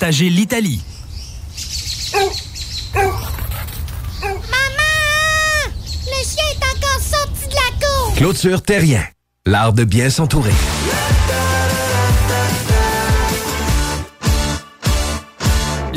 l'Italie. Maman! Le chien est encore sorti de la cour! Clôture Terrien, l'art de bien s'entourer.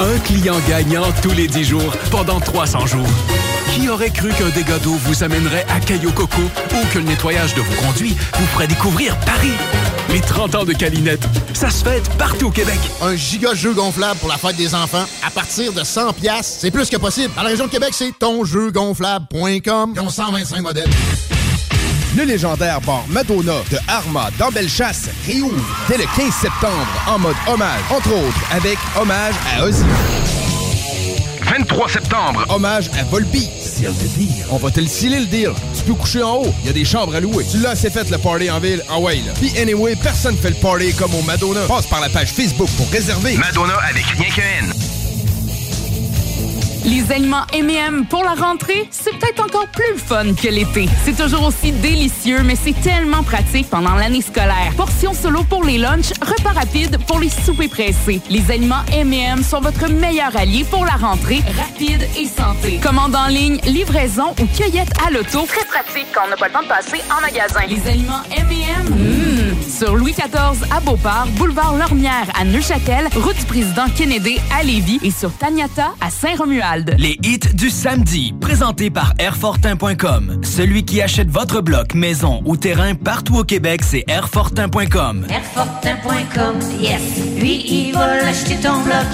Un client gagnant tous les 10 jours pendant 300 jours. Qui aurait cru qu'un dégât d'eau vous amènerait à Caillou Coco ou que le nettoyage de vos conduits vous ferait découvrir Paris? Les 30 ans de Calinette, ça se fête partout au Québec. Un giga jeu gonflable pour la fête des enfants à partir de 100 pièces, c'est plus que possible. Dans la région de Québec, c'est tonjeugonflable.com. Ils ont 125 modèles. Le légendaire bar Madonna de Arma dans Bellechasse réouvre dès le 15 septembre en mode hommage, entre autres avec hommage à Ozzy. 23 septembre. Hommage à Volpi. Deal. On va te le sceller le deal. Tu peux coucher en haut. Il y a des chambres à louer. Tu l'as assez fait le party en ville. Ah ouais, là. Puis anyway, personne fait le party comme au Madonna. Passe par la page Facebook pour réserver. Madonna avec rien que N. Les aliments M&M pour la rentrée, c'est peut-être encore plus fun que l'été. C'est toujours aussi délicieux, mais c'est tellement pratique pendant l'année scolaire. Portions solo pour les lunchs, repas rapides pour les soupers pressés. Les aliments M&M sont votre meilleur allié pour la rentrée, rapide et santé. Commande en ligne, livraison ou cueillette à l'auto. Très pratique quand on n'a pas le temps de passer en magasin. Les aliments M&M, sur Louis XIV à Beauport, boulevard Lormière à Neuchâtel, route du président Kennedy à Lévis et sur Taniata à Saint-Romuald. Les hits du samedi, présentés par Airfortin.com. Celui qui achète votre bloc, maison ou terrain partout au Québec, c'est Airfortin.com. Airfortin.com, yes. Lui, il va l'acheter ton bloc.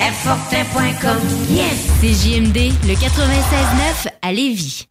Airfortin.com, yes. C'est JMD, le 96.9 à Lévis.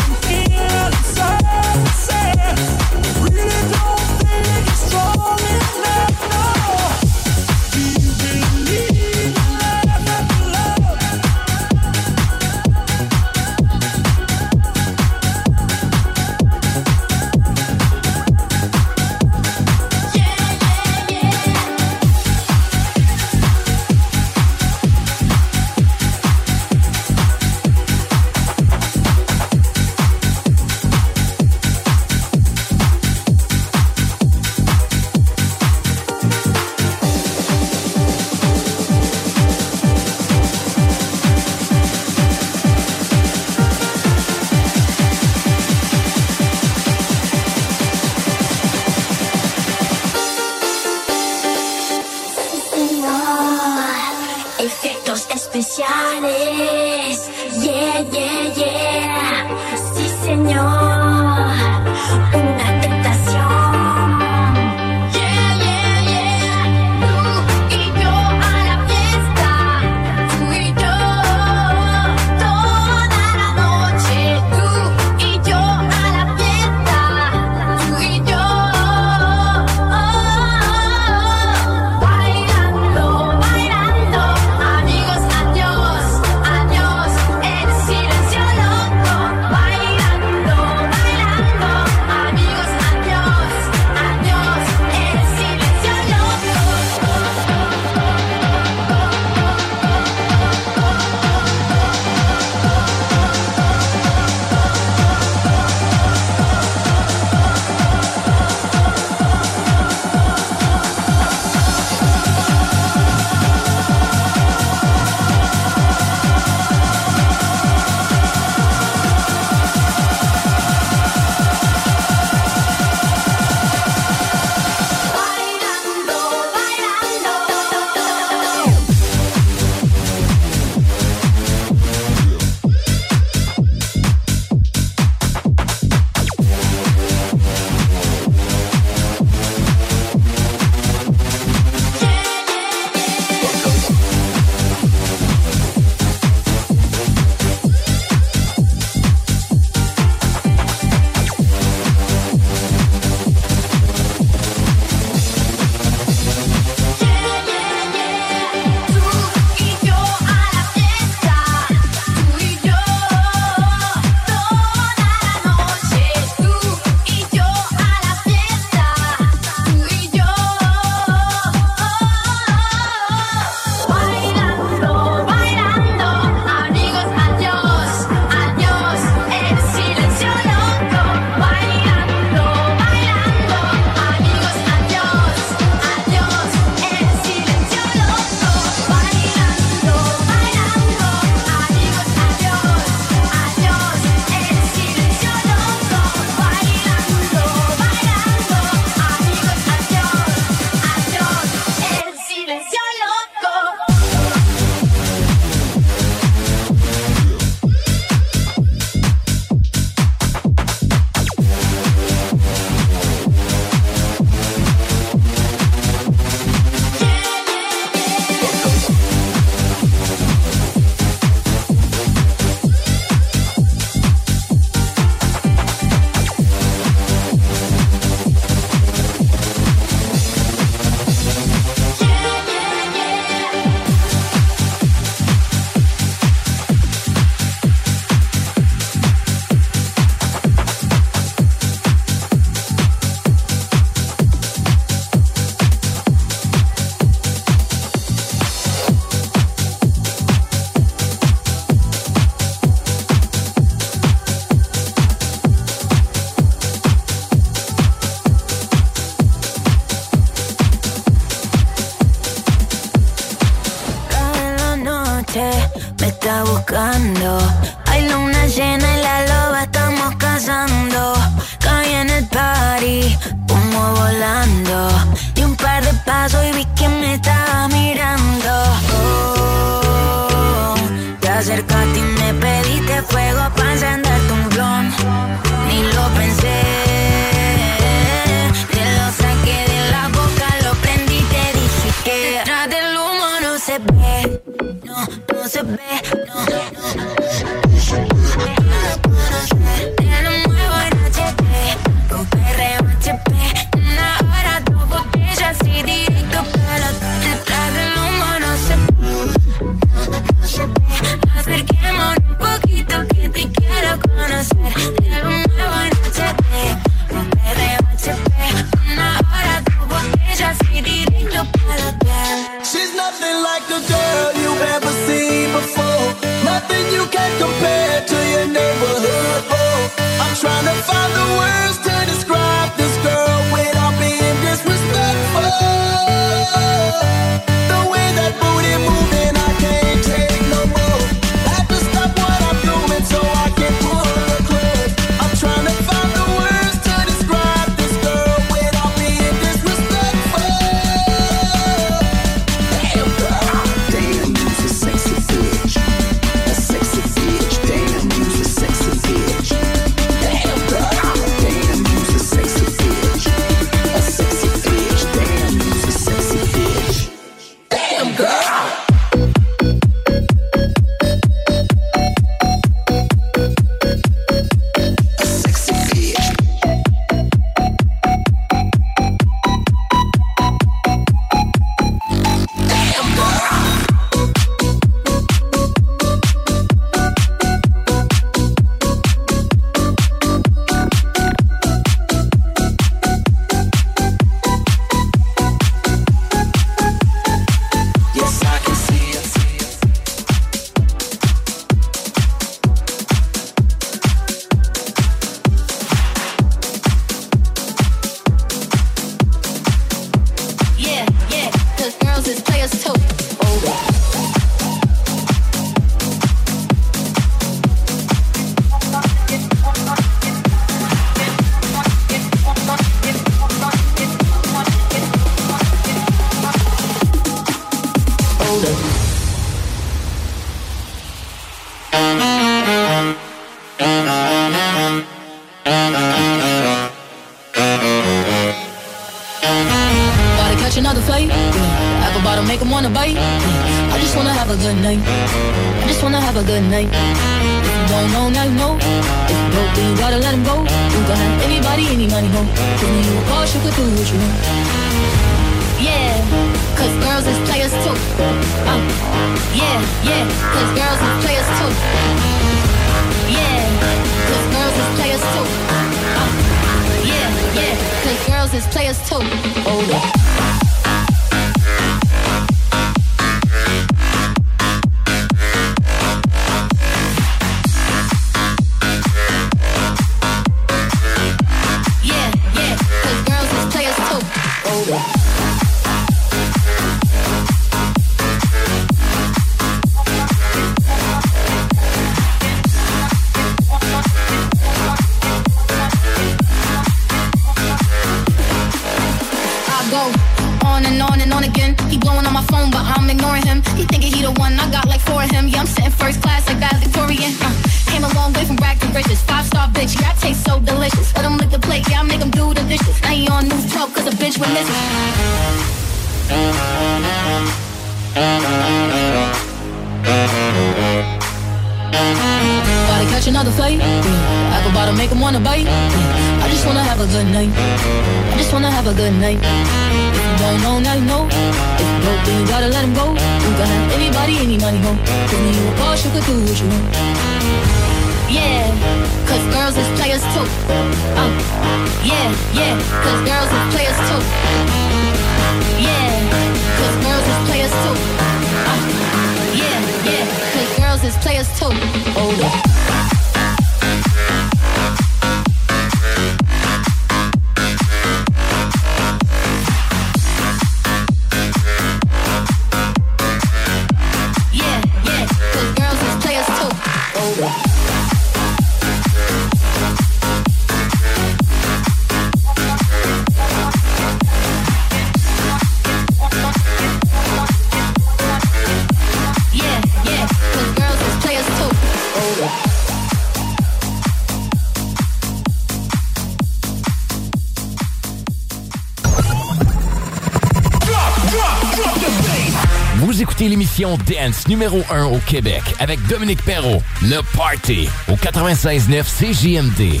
Dance numéro 1 au Québec avec Dominique Perrault. Le Party au 96.9 CJMD.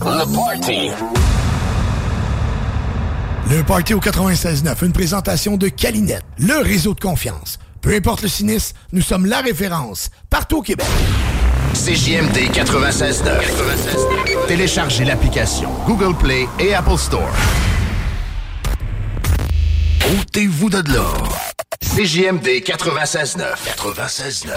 Le Party. Le Party au 96.9, une présentation de Calinette, le réseau de confiance. Peu importe le sinistre, nous sommes la référence partout au Québec. CJMD 96.9. Téléchargez l'application Google Play et Apple Store. Ôtez-vous de là. CJMD 96.9. 96.9.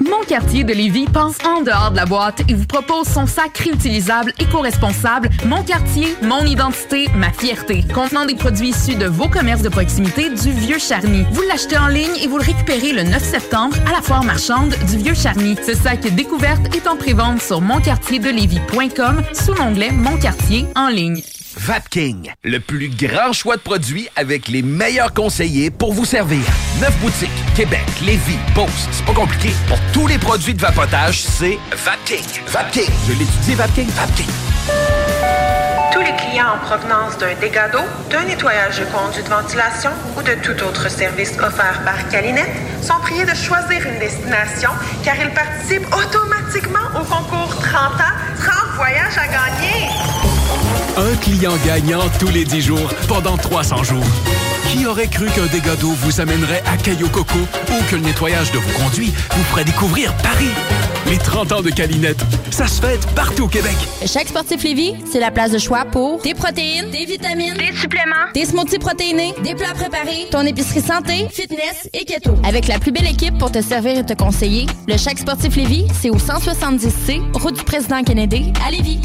Mon quartier de Lévis pense en dehors de la boîte et vous propose son sac réutilisable éco-responsable Mon quartier, mon identité, ma fierté. Contenant des produits issus de vos commerces de proximité du Vieux Charny. Vous l'achetez en ligne et vous le récupérez le 9 septembre à la foire marchande du Vieux Charny. Ce sac découverte est en prévente sur monquartierdelévis.com sous l'onglet Mon quartier en ligne. Vapking, le plus grand choix de produits avec les meilleurs conseillers pour vous servir. Neuf boutiques, Québec, Lévis, Beauce, c'est pas compliqué. Pour tous les produits de vapotage, c'est Vapking. Vapking. Je l'étudie, Vapking. Vapking. Tous les clients en provenance d'un dégât d'eau, d'un nettoyage de conduits de ventilation ou de tout autre service offert par Calinette sont priés de choisir une destination car ils participent automatiquement au concours 30 ans, 30 voyages à gagner. Un client gagnant tous les 10 jours pendant 300 jours. Qui aurait cru qu'un dégât d'eau vous amènerait à Caillou Coco ou que le nettoyage de vos conduits vous ferait découvrir Paris? Les 30 ans de Calinette, ça se fête partout au Québec. Chaque sportif Lévis, c'est la place de choix pour des protéines, des vitamines, des suppléments, des smoothies protéinés, des plats préparés, ton épicerie santé, fitness et keto. Avec la plus belle équipe pour te servir et te conseiller, le Chaque sportif Lévis, c'est au 170C, route du président Kennedy, à Lévis.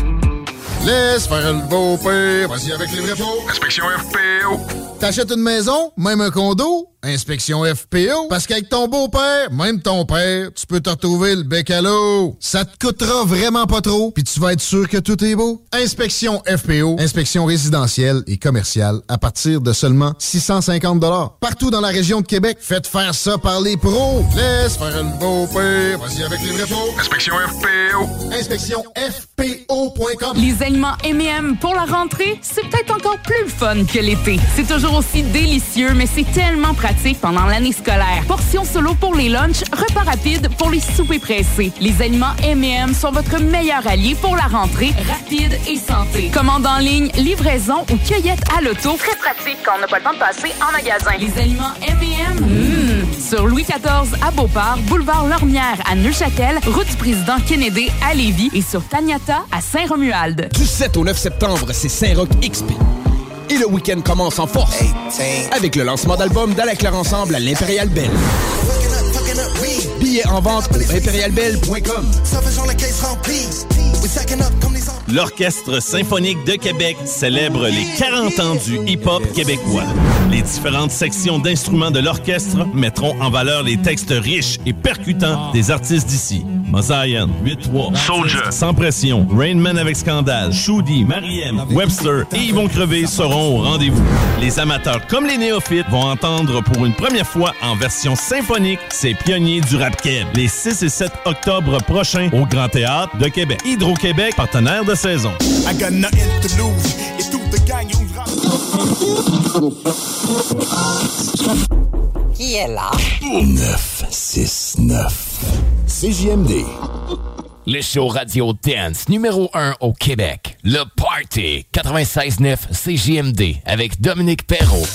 Laisse faire le beau père, vas-y avec les vrais pots. Inspection FPO. T'achètes une maison, même un condo, Inspection FPO. Parce qu'avec ton beau-père, même ton père, tu peux te retrouver le bec à l'eau. Ça te coûtera vraiment pas trop, puis tu vas être sûr que tout est beau. Inspection FPO. Inspection résidentielle et commerciale à partir de seulement 650 Partout dans la région de Québec, faites faire ça par les pros. Laisse faire le beau-père. Vas-y avec les vrais pros. Inspection FPO. Inspection FPO.com. Les aliments M&M pour la rentrée, c'est peut-être encore plus fun que l'été. C'est toujours aussi délicieux, mais c'est tellement pratique pendant l'année scolaire. Portions solo pour les lunchs, repas rapides pour les soupers pressés. Les aliments M&M sont votre meilleur allié pour la rentrée, rapide et santé. Commande en ligne, livraison ou cueillette à l'auto. Très pratique quand on n'a pas le temps de passer en magasin. Les aliments M&M, sur Louis XIV à Beauport, boulevard Lormière à Neuchâtel, route du président Kennedy à Lévis et sur Taniata à Saint-Romuald. Du 7 au 9 septembre, c'est Saint-Roch XP. Et le week-end commence en force avec le lancement d'album d'Ala Ensemble à l'Impérial Belle. Billets en vente au impérialbelle.com. L'Orchestre symphonique de Québec célèbre les 40 ans du hip-hop québécois. Les différentes sections d'instruments de l'orchestre mettront en valeur les textes riches et percutants des artistes d'ici. Mosaïen, 8-3, Soldier, Sans Pression, Rainman avec Scandale, Shoudi, Mariem, Webster et Yvon Crevé seront au rendez-vous. Les amateurs comme les néophytes vont entendre pour une première fois en version symphonique ces pionniers du rap les 6 et 7 octobre prochains au Grand Théâtre de Québec. Hydro-Québec, partenaire de saison. I got nothing to lose. Et tout te gagne Qui est là? 969. CJMD. Le show radio dance numéro 1 au Québec. Le Party 96.9 CJMD avec Dominique Perrault.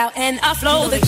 out and I flow the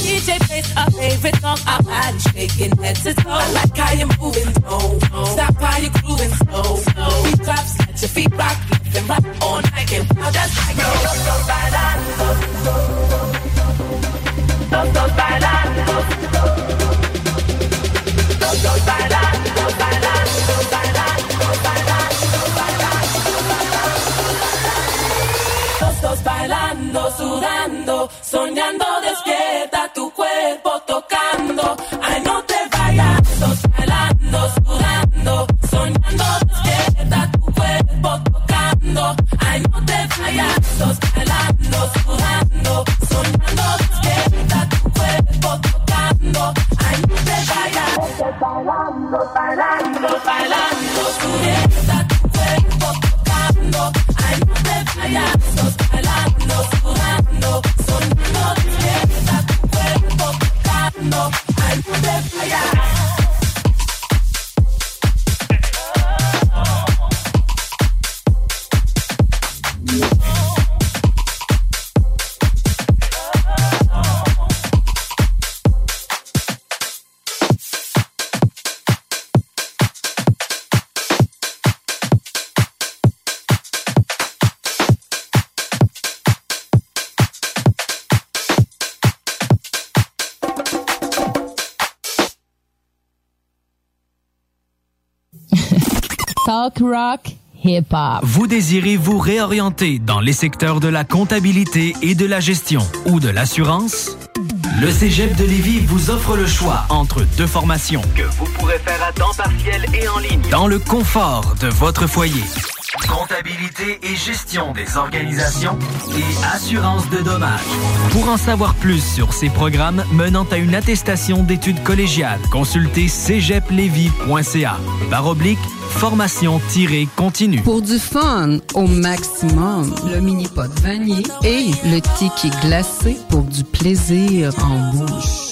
Talk rock, hip hop. Vous désirez vous réorienter dans les secteurs de la comptabilité et de la gestion ou de l'assurance? Le Cégep de Lévis vous offre le choix entre deux formations que vous pourrez faire à temps partiel et en ligne dans le confort de votre foyer. Comptabilité et gestion des organisations et assurance de dommages. Pour en savoir plus sur ces programmes menant à une attestation d'études collégiales, consultez cégeplevy.ca. Barre oblique, formation-continue. Pour du fun au maximum, le mini pot vanille et le ticket glacé pour du plaisir en bouche.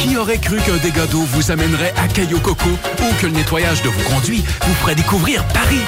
Qui aurait cru qu'un dégât d'eau vous amènerait à Caillou Coco ou que le nettoyage de vos conduits vous ferait découvrir Paris?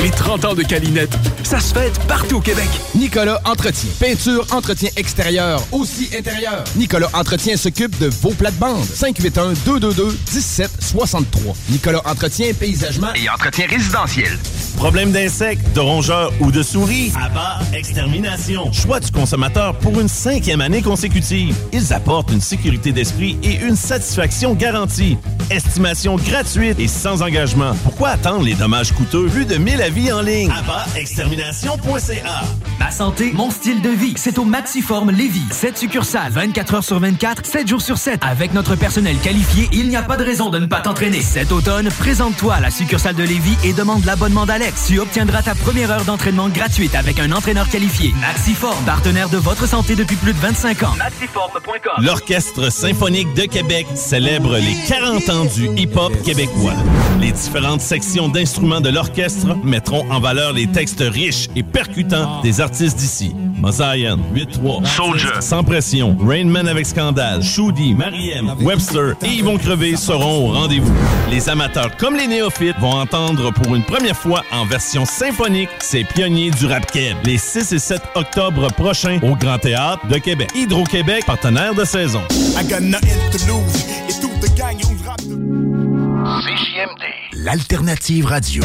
Les 30 ans de Calinette, ça se fête partout au Québec. Nicolas Entretien. Peinture, entretien extérieur, aussi intérieur. Nicolas Entretien s'occupe de vos plates-bandes. 581-222-1763. Nicolas Entretien, paysagement Et entretien résidentiel. Problème d'insectes, de rongeurs ou de souris? Abba Extermination. Choix du consommateur pour une cinquième année consécutive. Ils apportent une sécurité d'esprit et une satisfaction garantie. Estimation gratuite et sans engagement. Pourquoi attendre les dommages coûteux? Plus de 1000 avis en ligne. AbbaExtermination.ca Ma santé, mon style de vie, c'est au Maxiform Lévis. 7 succursales, 24 heures sur 24, 7 jours sur 7. Avec notre personnel qualifié, il n'y a pas de raison de ne pas t'entraîner. Cet automne, présente-toi à la succursale de Lévis et demande l'abonnement d'Alex. Tu obtiendras ta première heure d'entraînement gratuite avec un entraîneur qualifié. Maxiform, partenaire de votre santé depuis plus de 25 ans. Maxiform.com L'Orchestre symphonique de Québec célèbre les 40 ans du hip-hop québécois. Les différentes sections d'instruments de l'orchestre mettront en valeur les textes riches et percutants des artistes d'ici. Mosaïen, 8-3, Soldier. Sans pression, Rainman avec scandale, Shoudi, Mariem, Webster et Yvon Crevé seront au rendez-vous. Les amateurs comme les néophytes vont entendre pour une première fois en version symphonique ces pionniers du rap keb les 6 et 7 octobre prochains au Grand Théâtre de Québec. Hydro-Québec, partenaire de saison. I got nothing to lose. Et tout the gang, on rap. CJMD. L'alternative radio.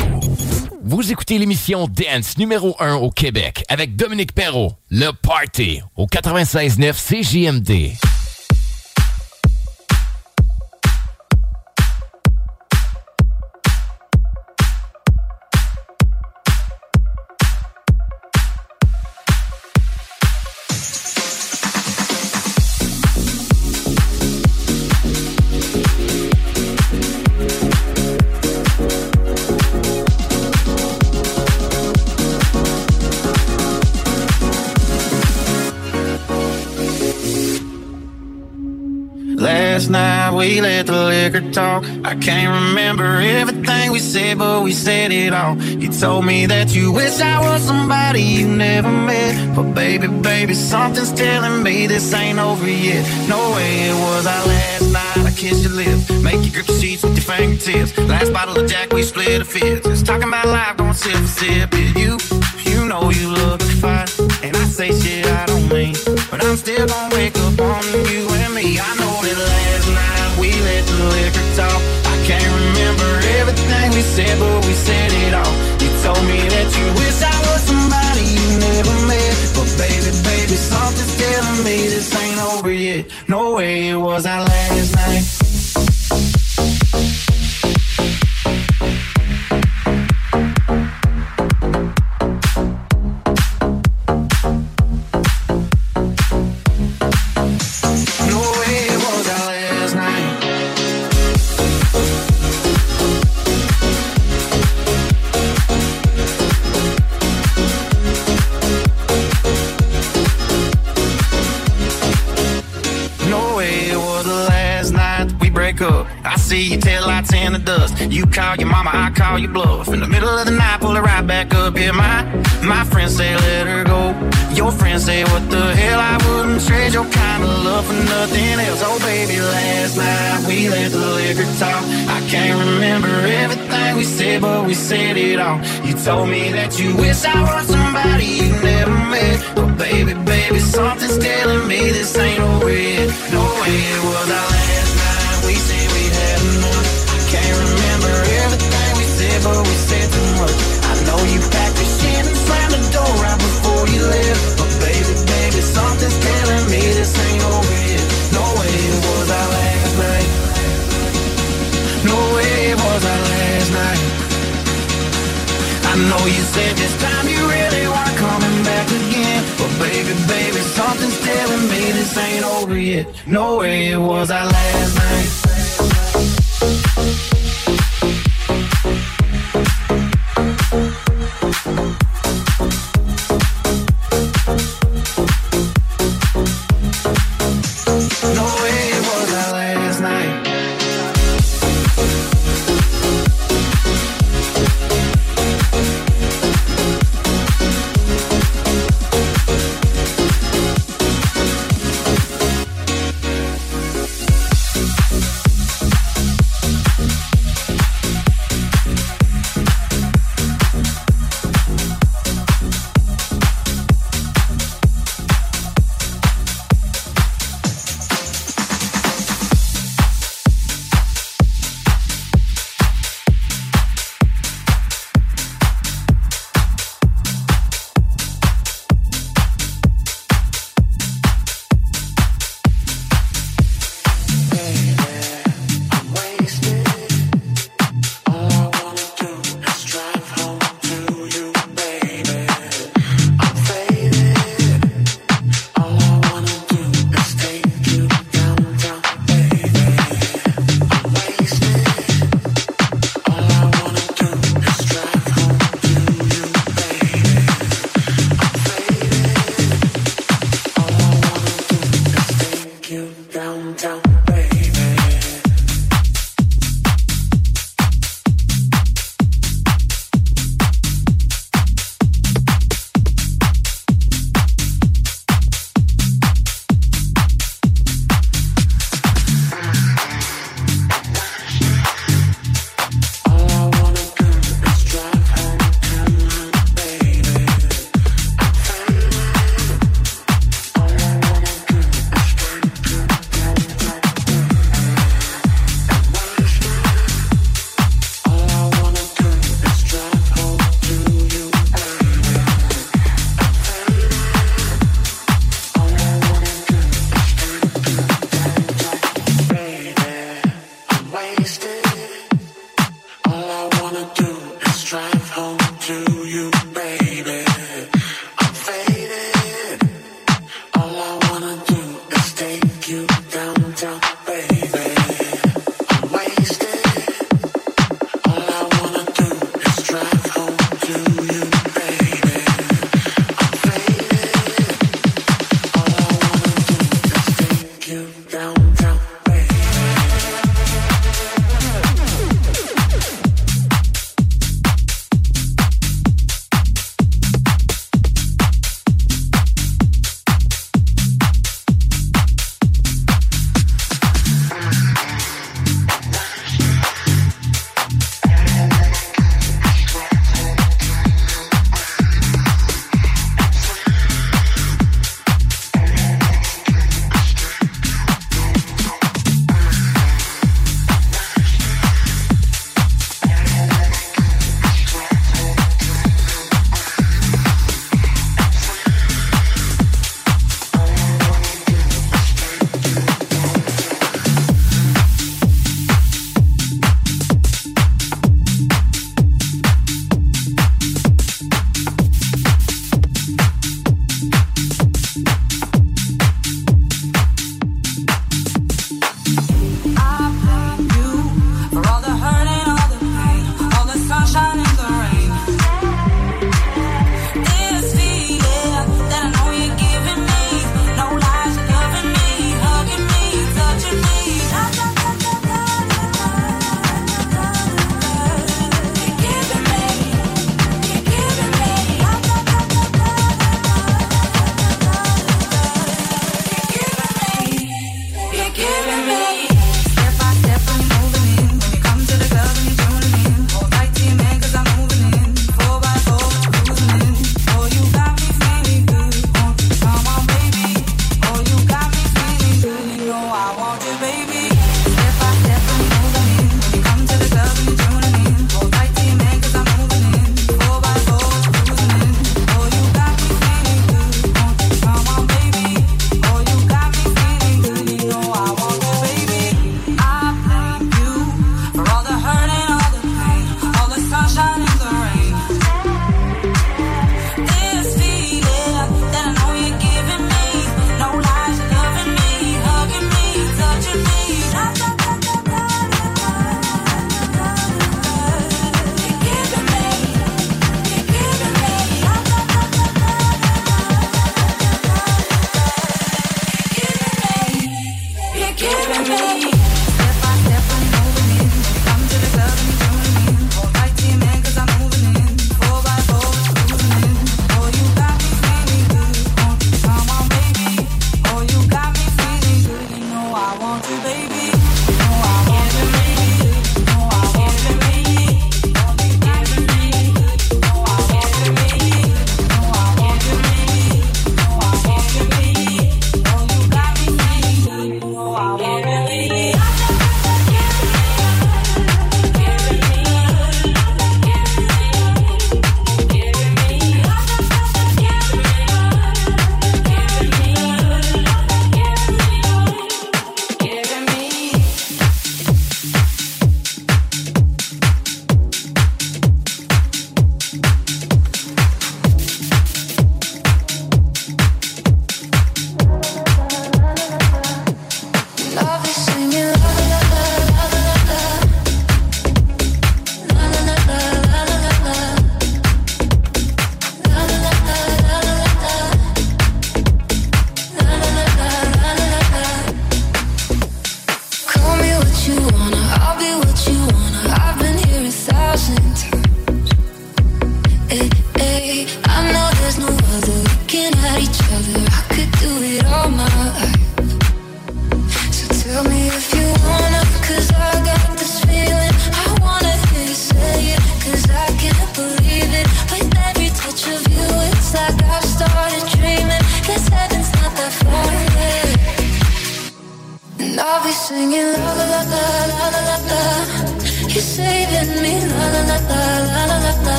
Vous écoutez l'émission Dance numéro 1 au Québec avec Dominique Perrault. Le Party au 96.9 CJMD. Liquor talk. I can't remember everything we said, but we said it all. You told me that you wish I was somebody you never met. But baby, baby, something's telling me this ain't over yet. No way it was our last night. I kissed your lips, make you grip the sheets with your fingertips. Last bottle of Jack, we split a fifth. Just talking about life, going sip for sip. Yeah, you, you know you look fine, and I say shit I don't mean, but I'm still gonna wake up on you and me. I know that last night we let the liquor talk. I can't remember everything we said, but we said it all. You told me that you wish I was somebody you never met, but baby, baby, something's telling me this ain't over yet. No way it was our last night. You call your mama, I call your bluff. In the middle of the night, pull it right back up. Yeah, my my friends say let her go. Your friends say what the hell? I wouldn't trade your kind of love for nothing else. Oh baby, last night we let the liquor talk. I can't remember everything we said, but we said it all. You told me that you wish I was somebody you never met. But baby, baby, something's telling me this ain't over yet. No way was our last this ain't over yet. No way it was our last night. No way it was our last night. I know you said this time you really want coming back again. But baby, baby, something's telling me this ain't over yet. No way it was our last night.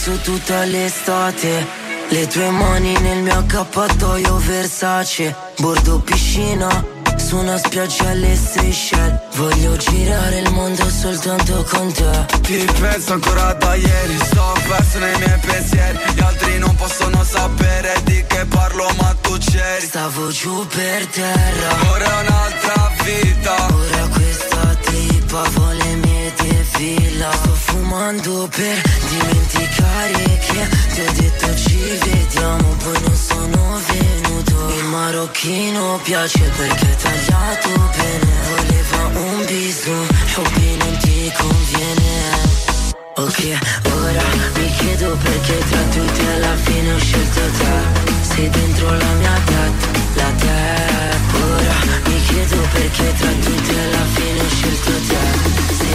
pazzo tutta l'estate Le tue mani nel mio accappatoio Versace. Bordo piscina su una spiaggia alle Seychelles Voglio girare il mondo soltanto con te. Ti penso ancora da ieri Sto perso nei miei pensieri. Gli altri non possono sapere di che parlo ma tu c'eri. Stavo giù per terra. Ora è un'altra vita. Ora questa tipa vuole mia villa Sto fumando per dimenticare che ti ho detto ci vediamo Poi non sono venuto. Il marocchino piace perché è tagliato bene. Voleva un viso, hobby non ti conviene. Ok, ora mi chiedo perché tra tutti alla fine ho scelto te. Sei dentro la mia testa, la te Ora mi chiedo perché tra tutti alla fine ho scelto te.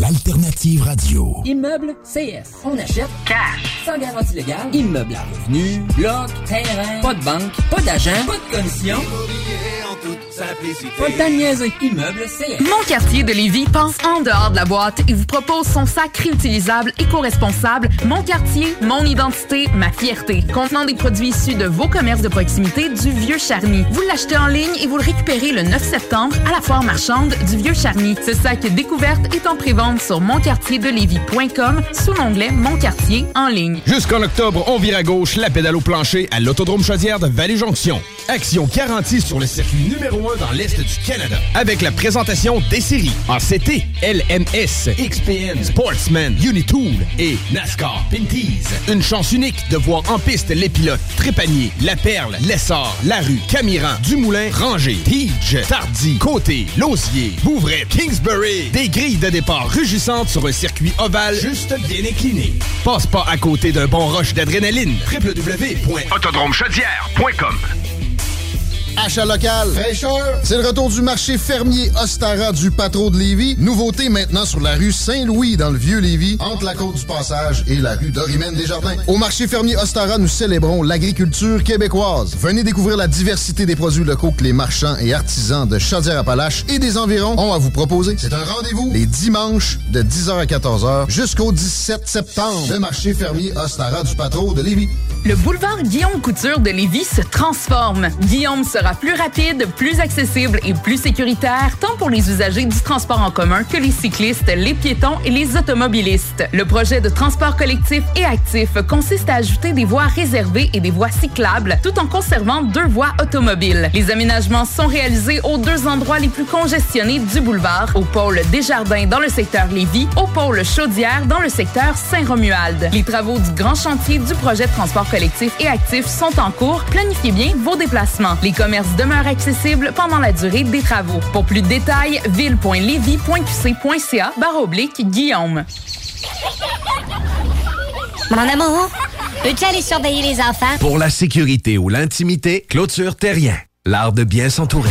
L'alternative radio. Immeuble CS. On achète cash. Sans garantie légale. Immeuble à revenu. Bloc. Terrain. Pas de banque. Pas d'agent. Pas de commission. De. Immeuble CS. Mon quartier de Lévis pense en dehors de la boîte et vous propose son sac réutilisable éco-responsable Mon quartier, mon identité, ma fierté. Contenant des produits issus de vos commerces de proximité du Vieux Charny. Vous l'achetez en ligne et vous le récupérez le 9 septembre à la foire marchande du Vieux Charny. Ce sac découverte est en prévente sur monquartierdelévis.com sous l'onglet Mon quartier en ligne. Jusqu'en octobre, on vire à gauche la pédale au plancher à l'Autodrome Chaudière de Vallée-Jonction. Action garantie sur le circuit numéro 1 dans l'Est du Canada. Avec la présentation des séries en CT, LMS, XPN, Sportsman, Unitool et NASCAR Pinties. Une chance unique de voir en piste les pilotes Trépanier, La Perle, Lessard, Larue, Camiran, Dumoulin, Ranger, Tige, Tardy, Côté, Lausier, Bouvray, Kingsbury. Des grilles de départ rugissantes sur un circuit ovale juste bien incliné. Passe pas à côté d'un bon rush d'adrénaline. www.autodromechaudière.com Achat local. Fraîcheur. C'est le retour du marché fermier Ostara du Patro de Lévis. Nouveauté maintenant sur la rue Saint-Louis dans le vieux Lévis, entre la côte du Passage et la rue Dorimène Desjardins. Au marché fermier Ostara, nous célébrons l'agriculture québécoise. Venez découvrir la diversité des produits locaux que les marchands et artisans de Chaudière-Appalaches et des environs ont à vous proposer. C'est un rendez-vous les dimanches de 10h à 14h jusqu'au 17 septembre. Le marché fermier Ostara du Patro de Lévis. Le boulevard Guillaume Couture de Lévis se transforme. Guillaume sera plus rapide, plus accessible et plus sécuritaire, tant pour les usagers du transport en commun que les cyclistes, les piétons et les automobilistes. Le projet de transport collectif et actif consiste à ajouter des voies réservées et des voies cyclables, tout en conservant deux voies automobiles. Les aménagements sont réalisés aux deux endroits les plus congestionnés du boulevard, au pôle Desjardins dans le secteur Lévis, au pôle Chaudière dans le secteur Saint-Romuald. Les travaux du grand chantier du projet de transport collectif et actif sont en cours. Planifiez bien vos déplacements. Les commerces demeurent accessibles pendant la durée des travaux. Pour plus de détails, ville.levy.qc.ca barre oblique Guillaume. Mon amour, peux-tu aller surveiller les enfants? Pour la sécurité ou l'intimité, clôture terrien. L'art de bien s'entourer.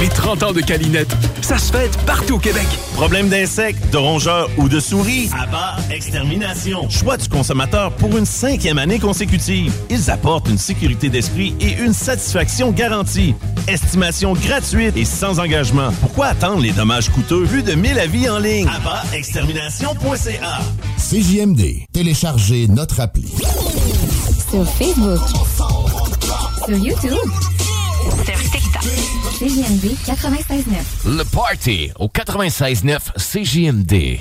Les 30 ans de Calinette, ça se fête partout au Québec. Problème d'insectes, de rongeurs ou de souris? Abat Extermination. Choix du consommateur pour une cinquième année consécutive. Ils apportent une sécurité d'esprit et une satisfaction garantie. Estimation gratuite et sans engagement. Pourquoi attendre les dommages coûteux vu de 1000 avis en ligne? Abatextermination.ca CJMD. Téléchargez notre appli. Sur Facebook. Sur YouTube. Sur TikTok. CJMD 96.9. Le Party au 96.9 CJMD.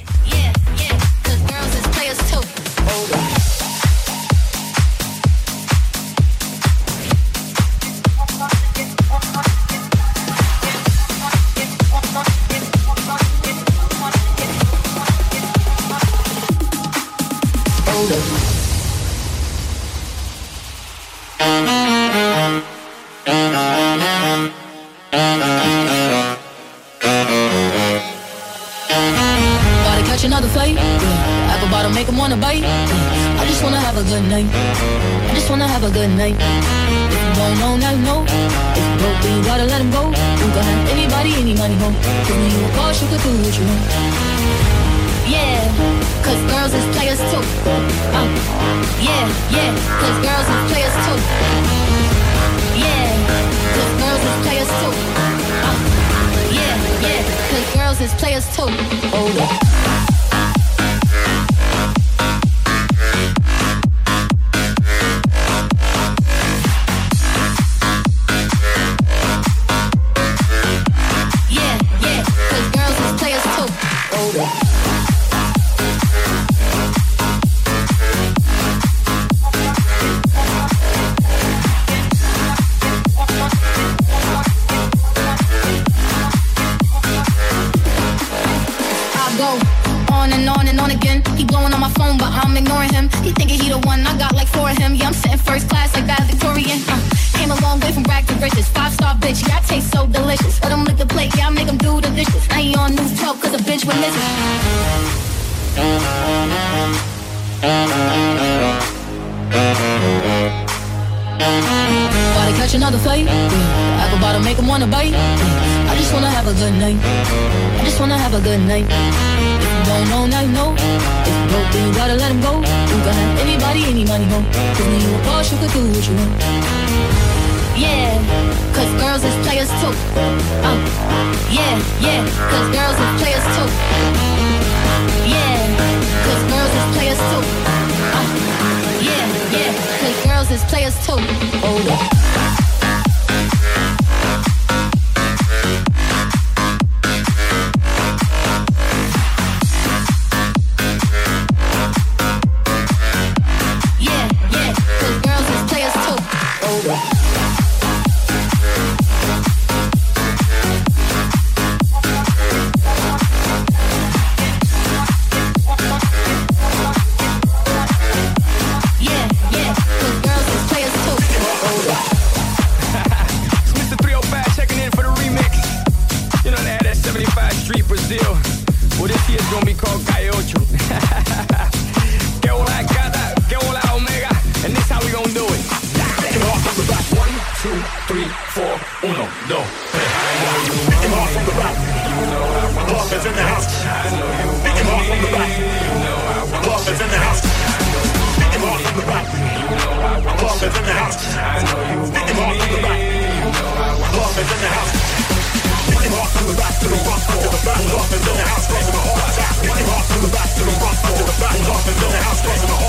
I know you want me. You know I want in the house. Getting hard the back to the front, in the house, crossing the heart. Getting hard from the back to the front, in the house, crossing the heart.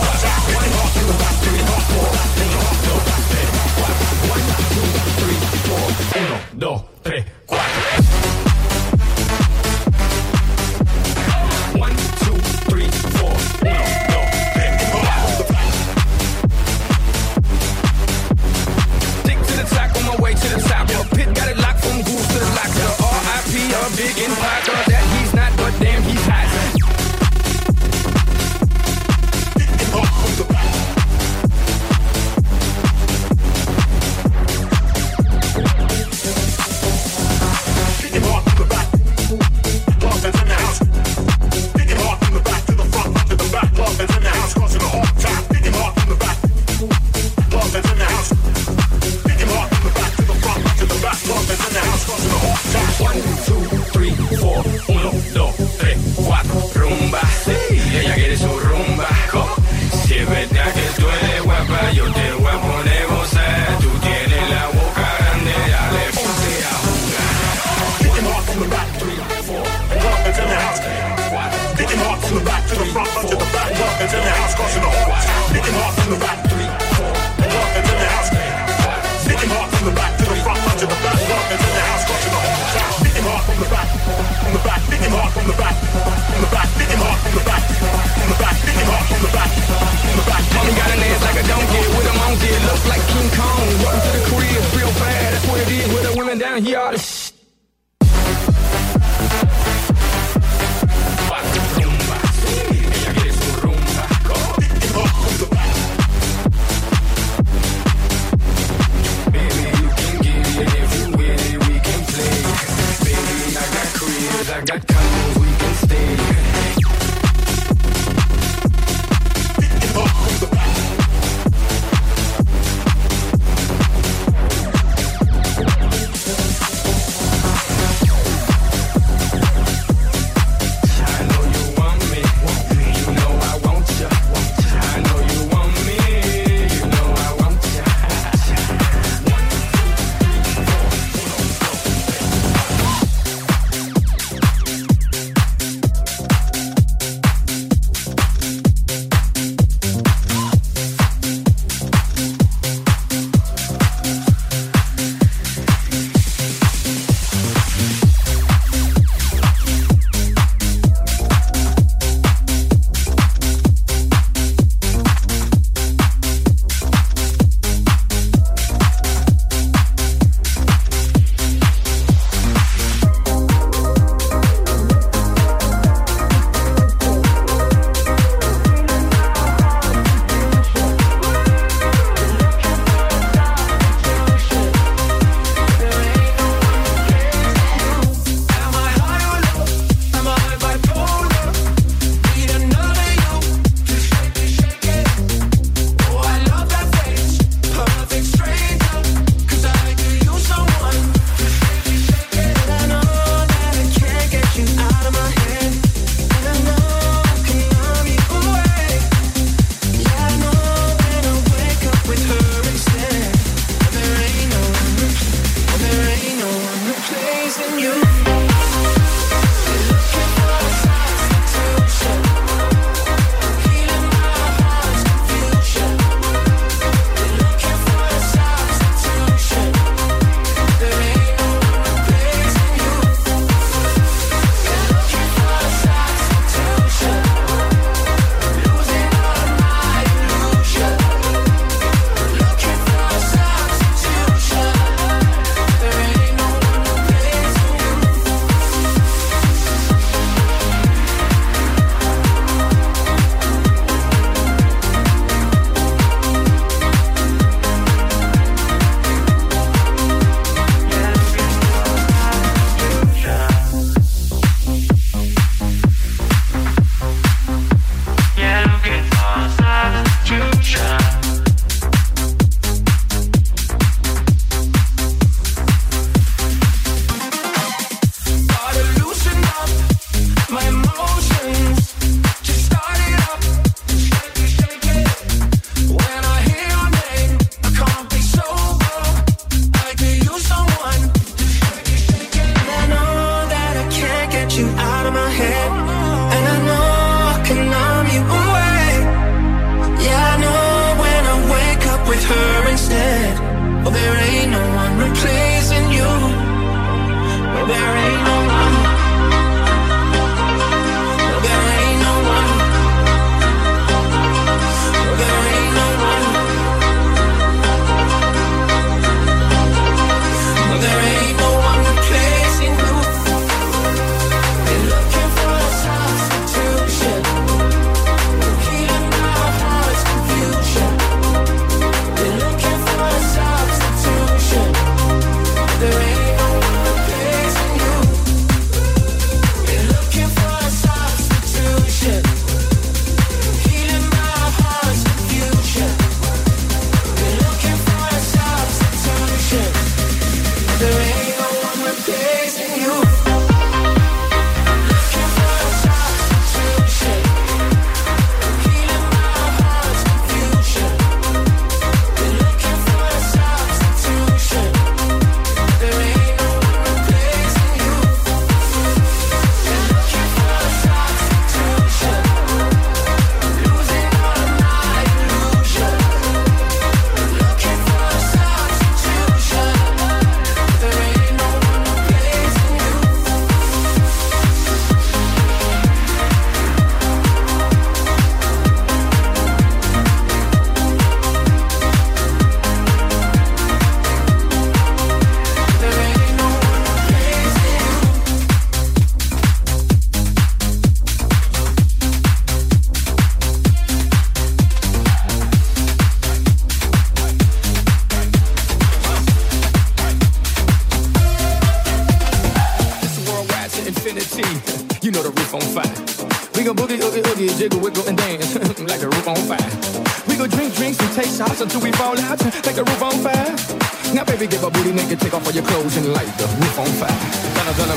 take off all your clothes and light the roof on fire. Gonna, gonna,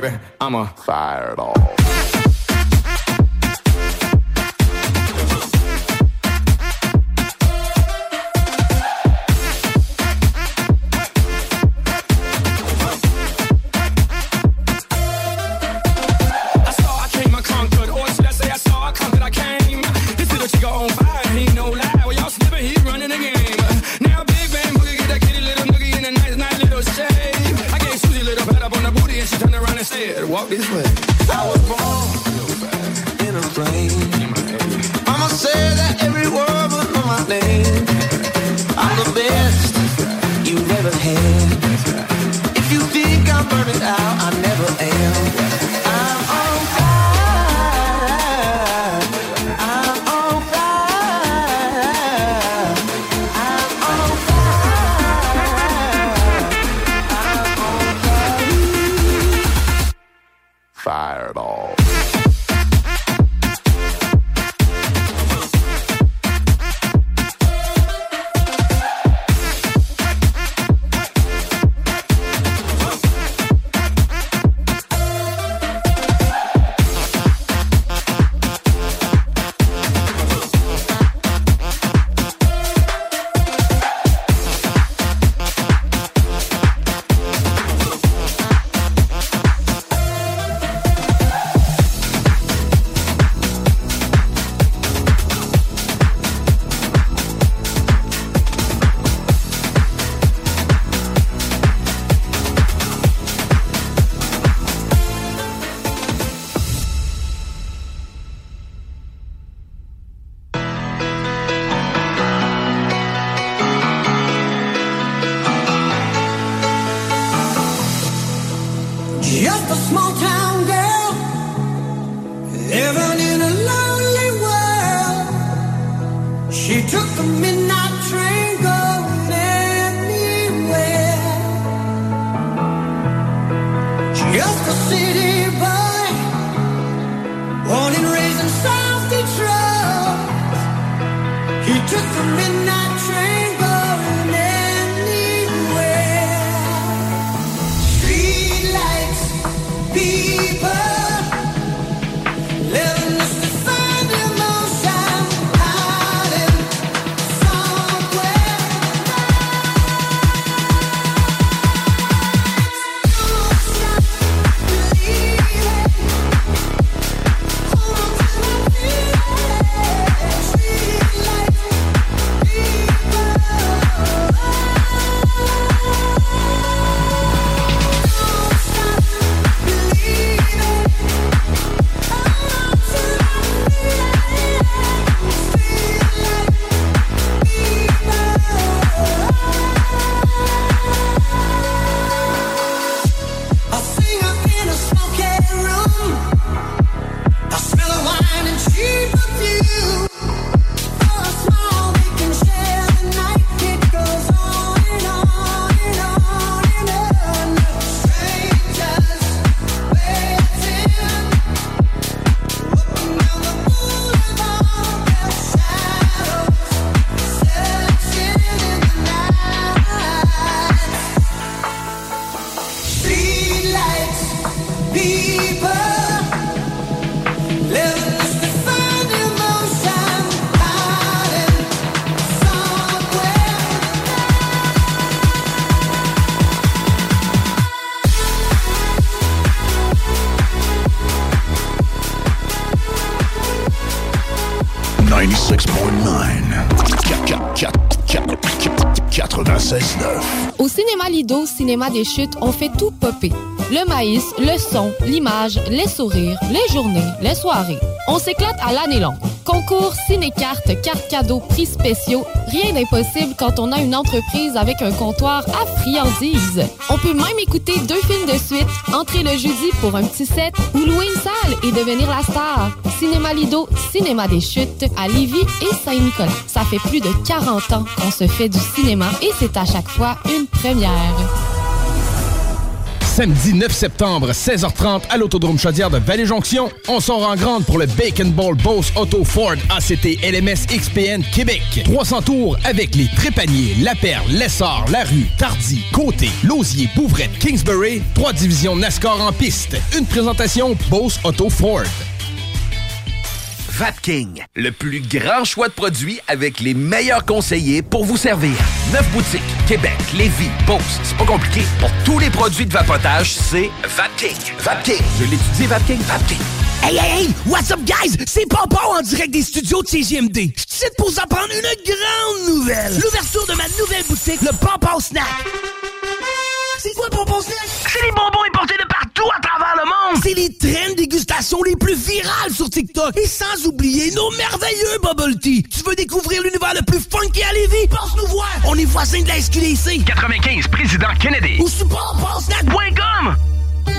baby, I'm a fire. Au Cinéma des Chutes, on fait tout popper. Le maïs, le son, l'image, les sourires, les journées, les soirées. On s'éclate à l'année longue. Concours, ciné-cartes, cartes cadeaux, prix spéciaux, rien d'impossible quand on a une entreprise avec un comptoir à friandises. On peut même écouter deux films de suite, entrer le jeudi pour un petit set ou louer une salle et devenir la star. Cinéma Lido, Cinéma des Chutes à Lévis et Saint-Nicolas. Ça fait plus de 40 ans qu'on se fait du cinéma et c'est à chaque fois une première. Samedi 9 septembre, 16h30 à l'Autodrome Chaudière de Vallée-Jonction. On sort en grande pour le Bacon Ball Boss Auto Ford ACT LMS XPN Québec. 300 tours avec les Trépaniers, La Perle, Lessard, La Rue, Tardy, Côté, Lausier, Bouvrette, Kingsbury. Trois divisions NASCAR en piste. Une présentation Boss Auto Ford. Vapking, le plus grand choix de produits avec les meilleurs conseillers pour vous servir. Neuf boutiques, Québec, Lévis, Beauce, c'est pas compliqué. Pour tous les produits de vapotage, c'est Vapking. Vapking, je l'étudie, Vapking, Vapking. Hey, hey, hey! What's up, guys? C'est Papa en direct des studios de CGMD. Je suis pour vous apprendre une grande nouvelle. L'ouverture de ma nouvelle boutique, le Papa Snack. C'est quoi Snack? C'est les bonbons importés de partout à travers le monde. C'est les traînes dégustation les plus virales sur TikTok. Et sans oublier nos merveilleux bubble tea. Tu veux découvrir l'univers le plus funky à Lévis? Passe nous voir. On est voisins de la SQDC. 95, Président Kennedy. Ou papaSnack.com.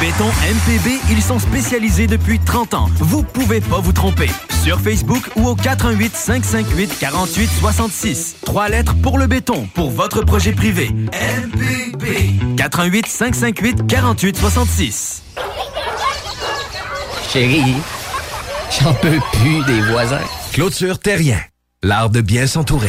Béton MPB, ils sont spécialisés depuis 30 ans. Vous pouvez pas vous tromper. Sur Facebook ou au 418 558 48 66. Trois lettres pour le béton, pour votre projet privé. MPB. 418 558 48 66. Chérie, j'en peux plus des voisins. Clôture Terrien, l'art de bien s'entourer.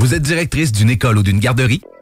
Vous êtes directrice d'une école ou d'une garderie?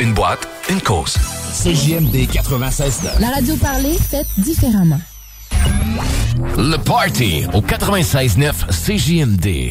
une boîte, une cause. CJMD 96 La radio parlée, faite différemment. Le Party au 96.9 CJMD.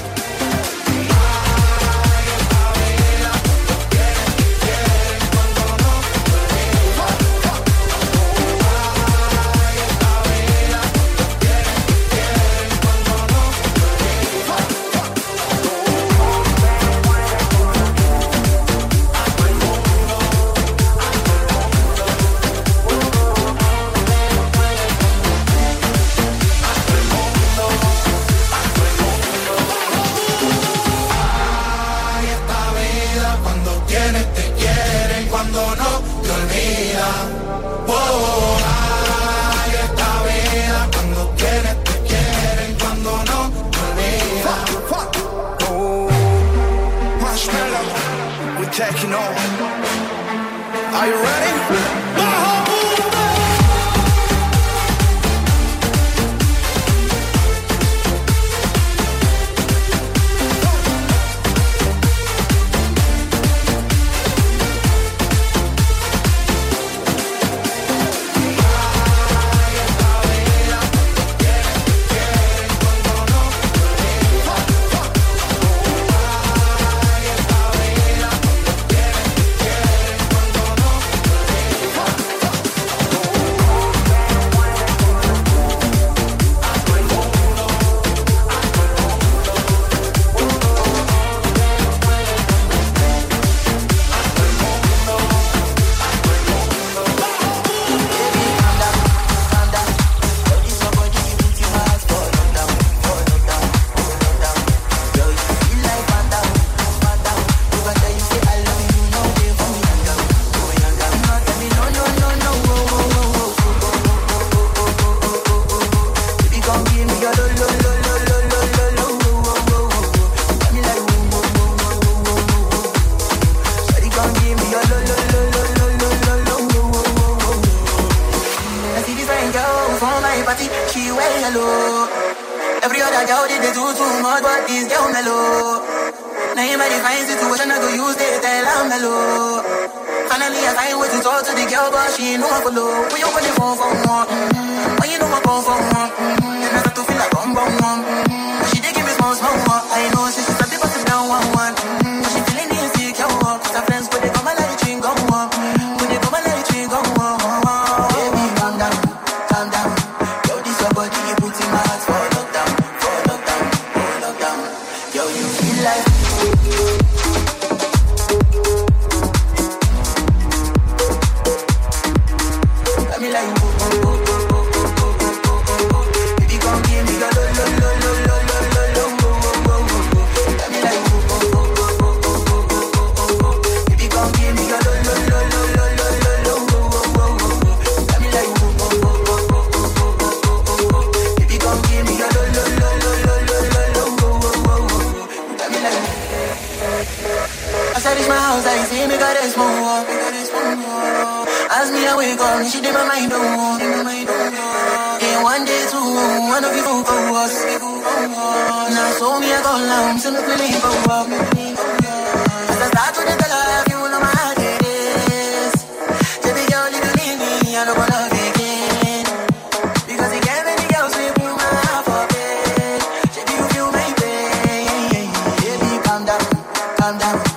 I'm down.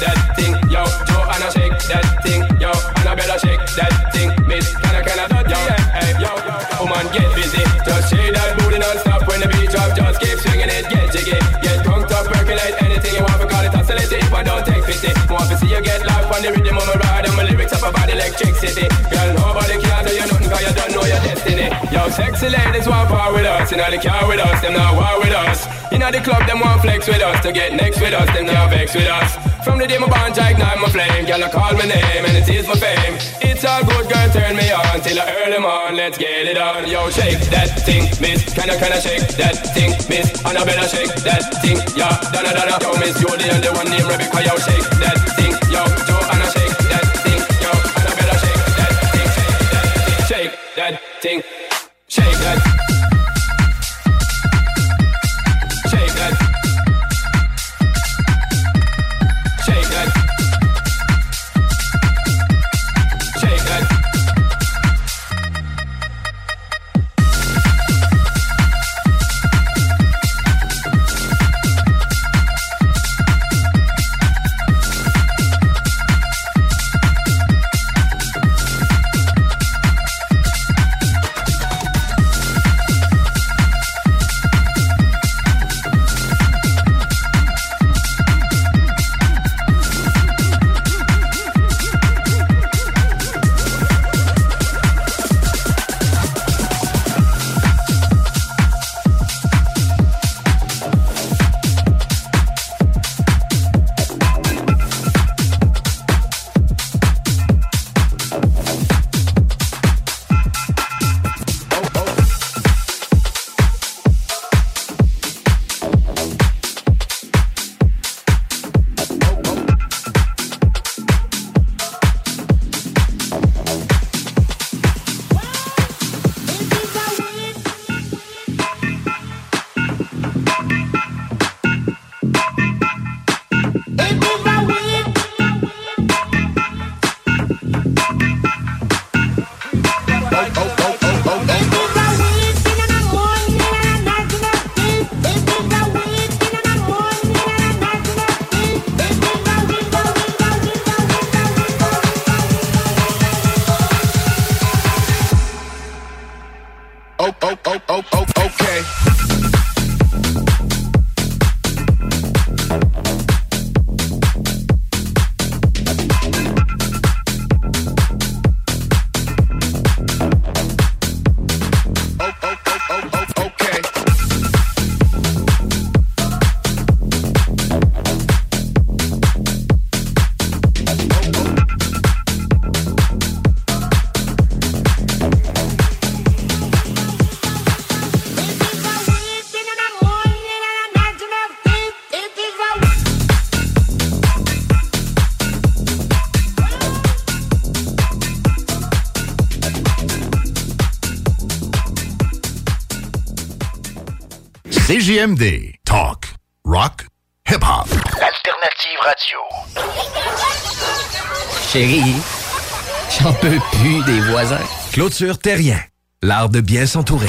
That thing, yo. Joanna, shake that thing, yo. Annabella, shake that thing, miss. Can I, can I, yo, hey, yo, woman, get busy. Just shake that booty non-stop when the beat drop. Just keep swinging it, get jiggy, get drunk, up, percolate anything you want. Call it oscillate if I don't take pity. Want to see you get life on the rhythm of my ride and my lyrics up about electricity. Girl, nobody can tell you nothing 'cause you don't know your destiny. Yo, sexy ladies want power with us, in the car with us, them not war with us. In the club, them want flex with us, to get next with us, them not vex with us. From the day my bond, I ignite my flame, girl, I call my name and it is my fame. It's all good, girl, turn me on till I early on. Let's get it on. Yo, shake that thing, miss. Can I, can I shake that thing, miss? Annabella, shake that thing, yeah. Donna, Donna, yo, miss and the only one named Rebecca, yo, shake that thing, yo. Joanna, shake that thing, yo. Annabella, shake that thing, shake that thing, shake that thing. CJMD. Talk, rock, hip-hop. L'alternative radio. Chérie, j'en peux plus des voisins. Clôture Terrien. L'art de bien s'entourer.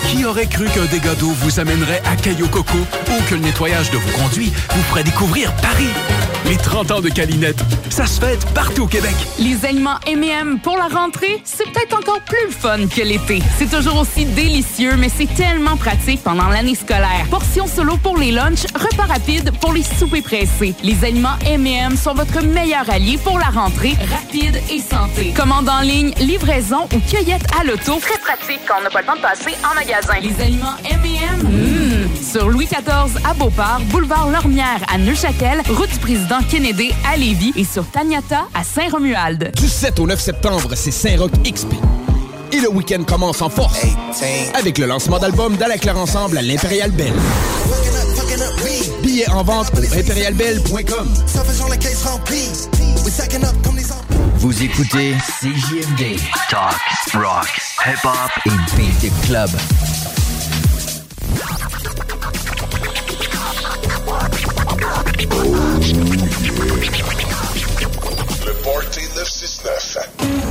Qui aurait cru qu'un dégât d'eau vous amènerait à Caillou Coco ou que le nettoyage de vos conduits vous ferait découvrir Paris? Les 30 ans de Calinette, ça se fête partout au Québec. Les aliments M&M pour la rentrée, c'est peut-être encore plus fun que l'été. C'est toujours aussi délicieux, mais c'est tellement pratique pendant l'année scolaire. Portions solo pour les lunchs, repas rapides pour les soupers pressés. Les aliments M&M sont votre meilleur allié pour la rentrée, rapide et santé. Commande en ligne, livraison ou cueillette à l'auto. Très pratique quand on n'a pas le temps de passer en magasin. Les aliments M&M, mmh. sur Louis XIV à Beauport, boulevard Lormière à Neuchâtel, route du président Kennedy à Lévis et sur Taniata à Saint-Romuald. Du 7 au 9 septembre, c'est Saint-Roch XP. Et le week-end commence en force avec le lancement d'album d'Alaclaire Ensemble à l'Impérial Belle. Billets en vente au impérialbelle.com. Vous écoutez CJMD, Talk, Rock, Hip Hop et Beat Club. Le Party 969.